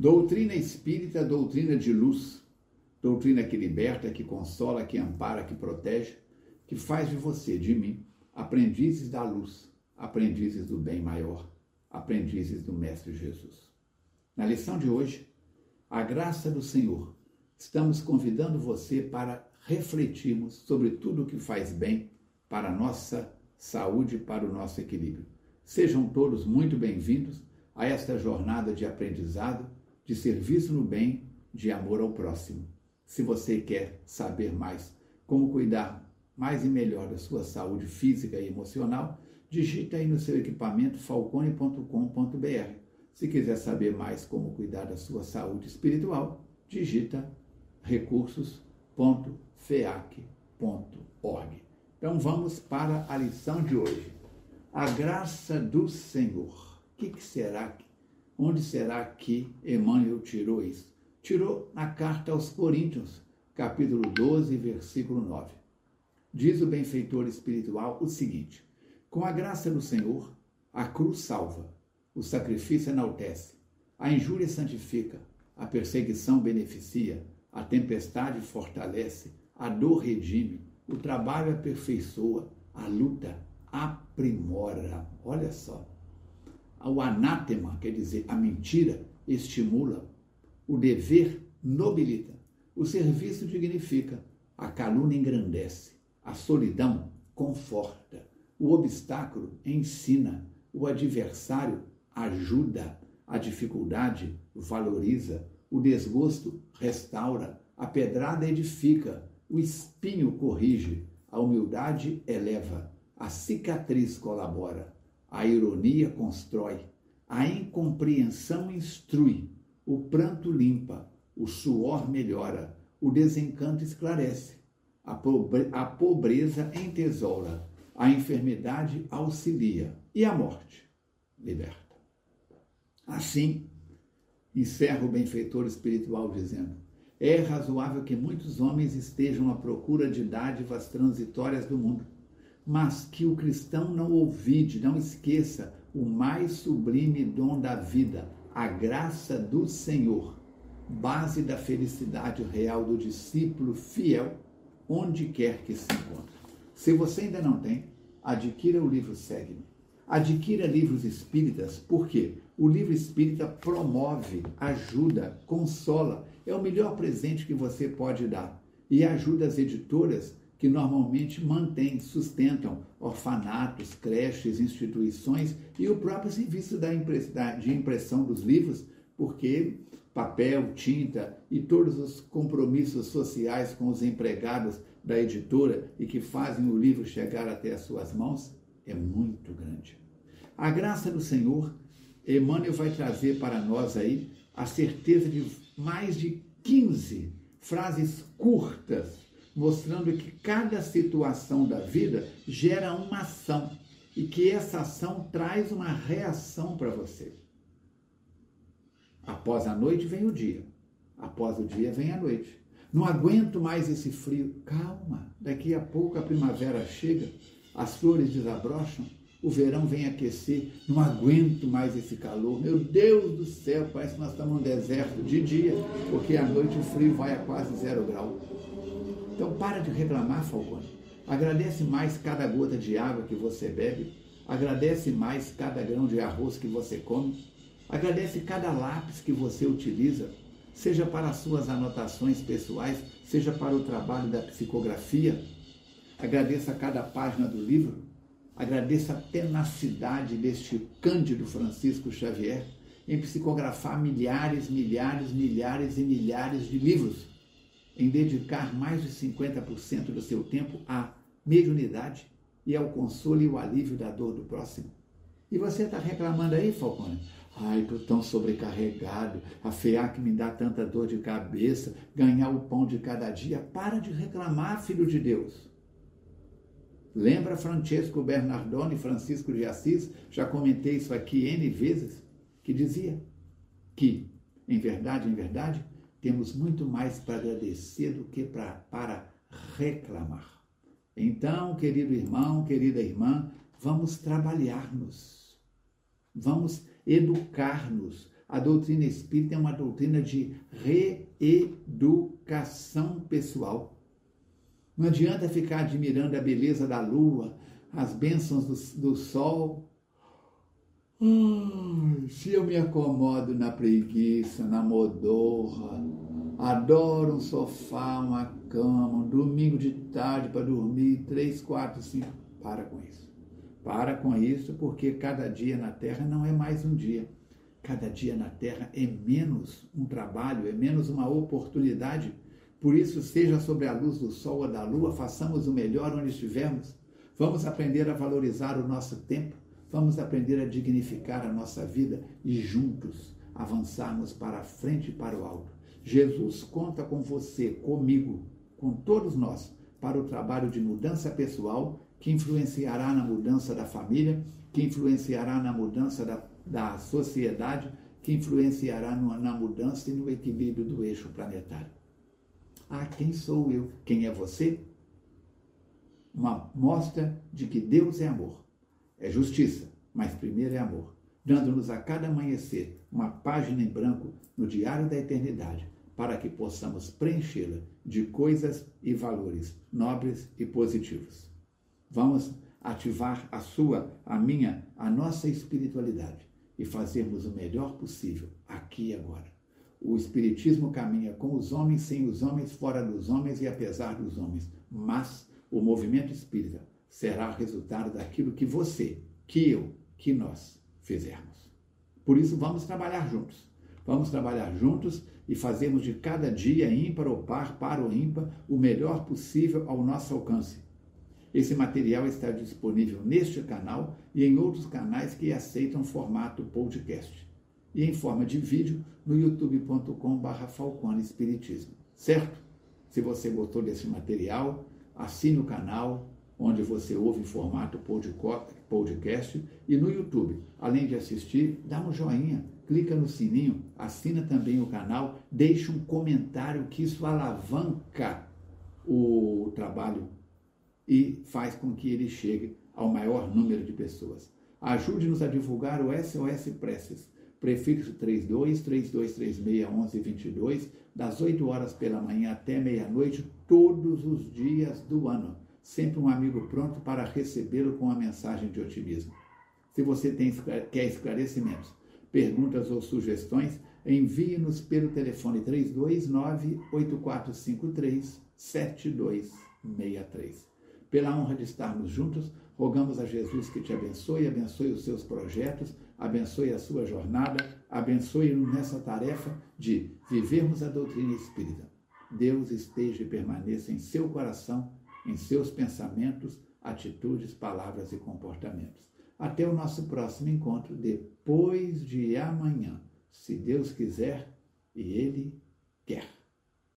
Doutrina espírita, doutrina de luz, doutrina que liberta, que consola, que ampara, que protege, que faz de você, de mim, aprendizes da luz, aprendizes do bem maior, aprendizes do Mestre Jesus. Na lição de hoje, a graça do Senhor, estamos convidando você para refletirmos sobre tudo o que faz bem para a nossa saúde para o nosso equilíbrio. Sejam todos muito bem-vindos a esta jornada de aprendizado, de serviço no bem, de amor ao próximo. Se você quer saber mais como cuidar mais e melhor da sua saúde física e emocional, digite aí no seu equipamento falcone.com.br. Se quiser saber mais como cuidar da sua saúde espiritual, digita recursos.feac.org. Então vamos para a lição de hoje. A graça do Senhor. O que, que será? Onde será que Emmanuel tirou isso? Tirou na carta aos Coríntios, capítulo 12, versículo 9. Diz o benfeitor espiritual o seguinte: Com a graça do Senhor, a cruz salva, o sacrifício enaltece, a injúria santifica, a perseguição beneficia, a tempestade fortalece, a dor redime, o trabalho aperfeiçoa, a luta aprimora. Olha só. O anátema, quer dizer, a mentira, estimula. O dever nobilita. O serviço dignifica. A calúnia engrandece. A solidão conforta. O obstáculo ensina. O adversário ajuda. A dificuldade valoriza. O desgosto restaura. A pedrada edifica o espinho corrige, a humildade eleva, a cicatriz colabora, a ironia constrói, a incompreensão instrui, o pranto limpa, o suor melhora, o desencanto esclarece, a, pobre a pobreza entesoura, a enfermidade auxilia e a morte liberta. Assim, encerra o benfeitor espiritual dizendo: é razoável que muitos homens estejam à procura de dádivas transitórias do mundo, mas que o cristão não ouvide, não esqueça o mais sublime dom da vida, a graça do Senhor, base da felicidade real do discípulo fiel, onde quer que se encontre. Se você ainda não tem, adquira o livro Segue-me. Adquira livros espíritas, porque o livro espírita promove, ajuda, consola é o melhor presente que você pode dar e ajuda as editoras que normalmente mantêm, sustentam orfanatos, creches, instituições e o próprio serviço de impressão dos livros, porque papel, tinta e todos os compromissos sociais com os empregados da editora e que fazem o livro chegar até as suas mãos é muito grande. A graça do Senhor, Emmanuel vai trazer para nós aí a certeza de mais de 15 frases curtas, mostrando que cada situação da vida gera uma ação e que essa ação traz uma reação para você. Após a noite vem o dia, após o dia vem a noite. Não aguento mais esse frio. Calma, daqui a pouco a primavera chega, as flores desabrocham o verão vem aquecer, não aguento mais esse calor. Meu Deus do céu, parece que nós estamos num deserto de dia, porque à noite o frio vai a quase zero grau. Então para de reclamar, Falcone. Agradece mais cada gota de água que você bebe. Agradece mais cada grão de arroz que você come. Agradece cada lápis que você utiliza, seja para as suas anotações pessoais, seja para o trabalho da psicografia. Agradeça cada página do livro Agradeço a tenacidade deste Cândido Francisco Xavier em psicografar milhares, milhares, milhares e milhares de livros, em dedicar mais de 50% do seu tempo à mediunidade e ao consolo e o alívio da dor do próximo. E você está reclamando aí, Falcone? Ai, estou tão sobrecarregado, a FEAC me dá tanta dor de cabeça, ganhar o pão de cada dia. Para de reclamar, filho de Deus. Lembra Francesco Bernardone, Francisco de Assis? Já comentei isso aqui N vezes, que dizia que, em verdade, em verdade, temos muito mais para agradecer do que pra, para reclamar. Então, querido irmão, querida irmã, vamos trabalhar-nos, vamos educar-nos, A doutrina espírita é uma doutrina de reeducação pessoal. Não adianta ficar admirando a beleza da lua, as bênçãos do, do sol. Ai, se eu me acomodo na preguiça, na modorra, adoro um sofá, uma cama, um domingo de tarde para dormir, três, quatro, cinco. Para com isso. Para com isso, porque cada dia na Terra não é mais um dia. Cada dia na Terra é menos um trabalho, é menos uma oportunidade. Por isso, seja sobre a luz do sol ou da lua, façamos o melhor onde estivermos. Vamos aprender a valorizar o nosso tempo, vamos aprender a dignificar a nossa vida e juntos avançarmos para a frente e para o alto. Jesus conta com você, comigo, com todos nós, para o trabalho de mudança pessoal que influenciará na mudança da família, que influenciará na mudança da, da sociedade, que influenciará no, na mudança e no equilíbrio do eixo planetário. Ah, quem sou eu? Quem é você? Uma mostra de que Deus é amor, é justiça, mas primeiro é amor, dando-nos a cada amanhecer uma página em branco no diário da eternidade, para que possamos preenchê-la de coisas e valores nobres e positivos. Vamos ativar a sua, a minha, a nossa espiritualidade e fazermos o melhor possível aqui e agora. O Espiritismo caminha com os homens, sem os homens, fora dos homens e apesar dos homens. Mas o movimento espírita será resultado daquilo que você, que eu, que nós fizermos. Por isso, vamos trabalhar juntos. Vamos trabalhar juntos e fazermos de cada dia, ímpar ou par, par ou ímpar, o melhor possível ao nosso alcance esse material está disponível neste canal e em outros canais que aceitam formato podcast. E em forma de vídeo no youtube.com.br Falcone Espiritismo. Certo? Se você gostou desse material, assine o canal, onde você ouve em formato podcast, e no YouTube. Além de assistir, dá um joinha, clica no sininho, assina também o canal, deixa um comentário que isso alavanca o trabalho e faz com que ele chegue ao maior número de pessoas. Ajude-nos a divulgar o SOS Preces, prefixo 32 3236 1122, das 8 horas pela manhã até meia-noite, todos os dias do ano. Sempre um amigo pronto para recebê-lo com uma mensagem de otimismo. Se você tem, quer esclarecimentos, perguntas ou sugestões, envie-nos pelo telefone 329 8453 7263. Pela honra de estarmos juntos, rogamos a Jesus que te abençoe, abençoe os seus projetos, abençoe a sua jornada, abençoe-nos nessa tarefa de vivermos a doutrina espírita. Deus esteja e permaneça em seu coração, em seus pensamentos, atitudes, palavras e comportamentos. Até o nosso próximo encontro, depois de amanhã, se Deus quiser e Ele quer.